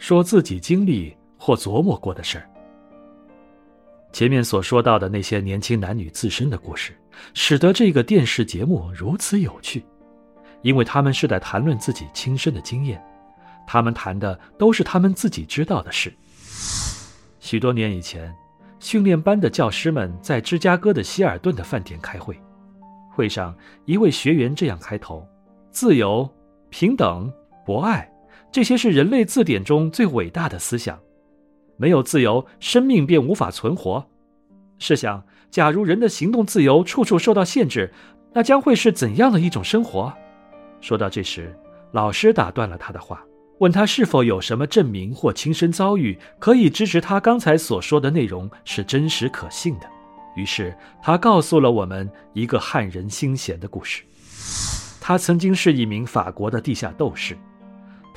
说自己经历或琢磨过的事儿。前面所说到的那些年轻男女自身的故事，使得这个电视节目如此有趣，因为他们是在谈论自己亲身的经验，他们谈的都是他们自己知道的事。许多年以前，训练班的教师们在芝加哥的希尔顿的饭店开会，会上一位学员这样开头：“自由、平等、博爱，这些是人类字典中最伟大的思想。”没有自由，生命便无法存活。试想，假如人的行动自由处处受到限制，那将会是怎样的一种生活？说到这时，老师打断了他的话，问他是否有什么证明或亲身遭遇可以支持他刚才所说的内容是真实可信的。于是他告诉了我们一个撼人心弦的故事。他曾经是一名法国的地下斗士。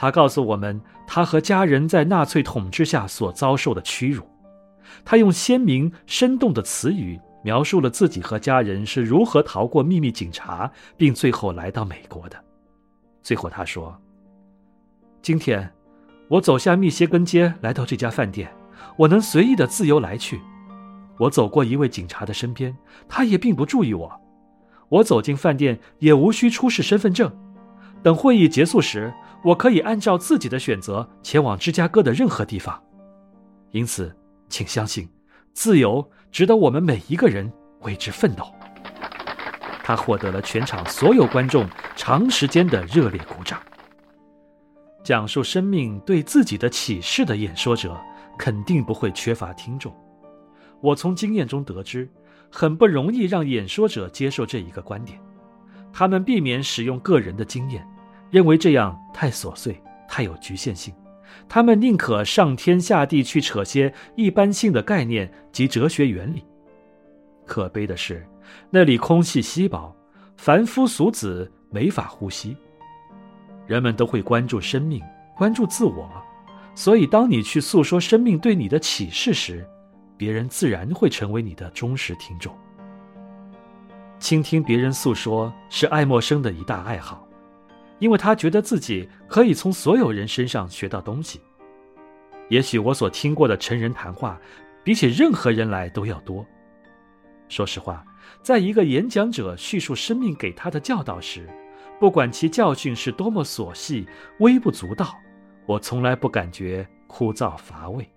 他告诉我们，他和家人在纳粹统治下所遭受的屈辱。他用鲜明生动的词语描述了自己和家人是如何逃过秘密警察，并最后来到美国的。最后他说：“今天，我走下密歇根街来到这家饭店，我能随意的自由来去。我走过一位警察的身边，他也并不注意我。我走进饭店也无需出示身份证。等会议结束时。”我可以按照自己的选择前往芝加哥的任何地方，因此，请相信，自由值得我们每一个人为之奋斗。他获得了全场所有观众长时间的热烈鼓掌。讲述生命对自己的启示的演说者，肯定不会缺乏听众。我从经验中得知，很不容易让演说者接受这一个观点，他们避免使用个人的经验。认为这样太琐碎，太有局限性，他们宁可上天下地去扯些一般性的概念及哲学原理。可悲的是，那里空气稀薄，凡夫俗子没法呼吸。人们都会关注生命，关注自我，所以当你去诉说生命对你的启示时，别人自然会成为你的忠实听众。倾听别人诉说是爱默生的一大爱好。因为他觉得自己可以从所有人身上学到东西。也许我所听过的成人谈话，比起任何人来都要多。说实话，在一个演讲者叙述生命给他的教导时，不管其教训是多么琐细、微不足道，我从来不感觉枯燥乏味。